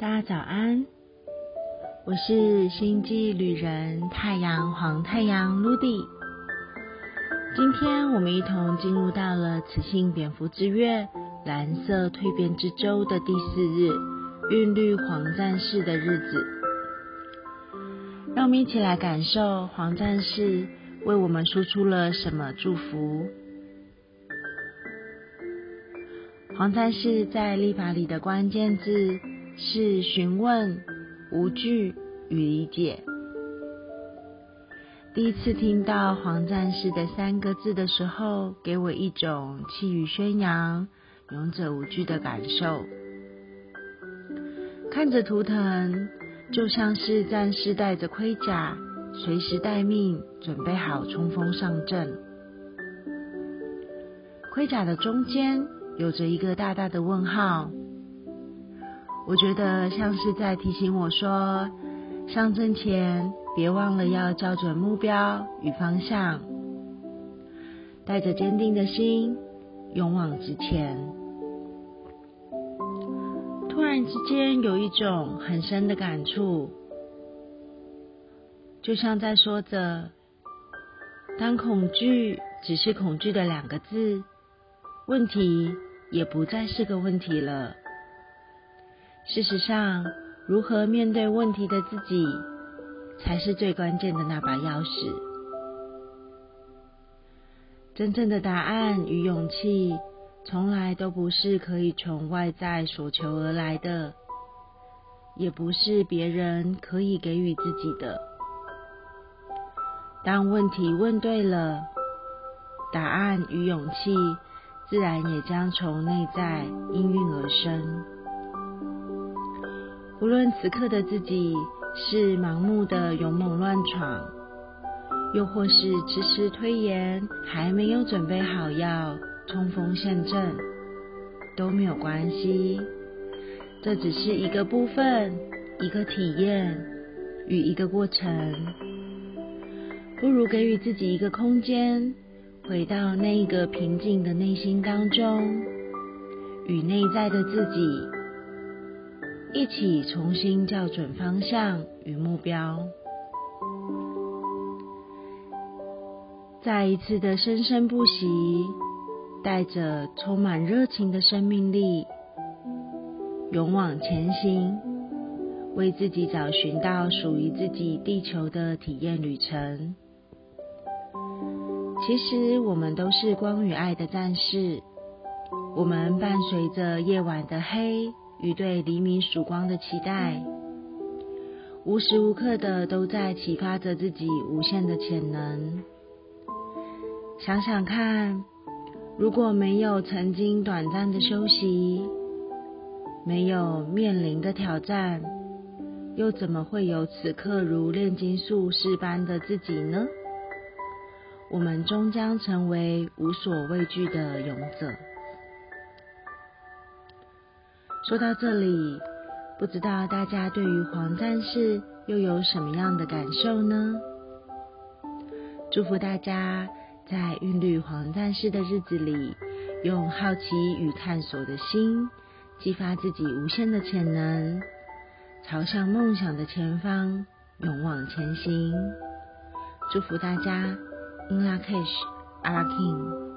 大家早安，我是星际旅人太阳黄太阳 Ludy。今天我们一同进入到了雌性蝙蝠之月蓝色蜕变之周的第四日，韵律黄战士的日子。让我们一起来感受黄战士为我们输出了什么祝福。黄战士在立法里的关键字。是询问、无惧与理解。第一次听到“黄战士”的三个字的时候，给我一种气宇轩扬、勇者无惧的感受。看着图腾，就像是战士带着盔甲，随时待命，准备好冲锋上阵。盔甲的中间有着一个大大的问号。我觉得像是在提醒我说，上阵前别忘了要校准目标与方向，带着坚定的心，勇往直前。突然之间有一种很深的感触，就像在说着，当恐惧只是恐惧的两个字，问题也不再是个问题了。事实上，如何面对问题的自己，才是最关键的那把钥匙。真正的答案与勇气，从来都不是可以从外在所求而来的，也不是别人可以给予自己的。当问题问对了，答案与勇气，自然也将从内在应运而生。无论此刻的自己是盲目的勇猛乱闯，又或是迟迟推延，还没有准备好要冲锋陷阵，都没有关系。这只是一个部分，一个体验与一个过程。不如给予自己一个空间，回到那一个平静的内心当中，与内在的自己。一起重新校准方向与目标，再一次的生生不息，带着充满热情的生命力，勇往前行，为自己找寻到属于自己地球的体验旅程。其实，我们都是光与爱的战士，我们伴随着夜晚的黑。与对黎明曙光的期待，无时无刻的都在启发着自己无限的潜能。想想看，如果没有曾经短暂的休息，没有面临的挑战，又怎么会有此刻如炼金术士般的自己呢？我们终将成为无所畏惧的勇者。说到这里，不知道大家对于黄战士又有什么样的感受呢？祝福大家在韵律黄战士的日子里，用好奇与探索的心，激发自己无限的潜能，朝向梦想的前方勇往前行。祝福大家，In La Cash, a l a King。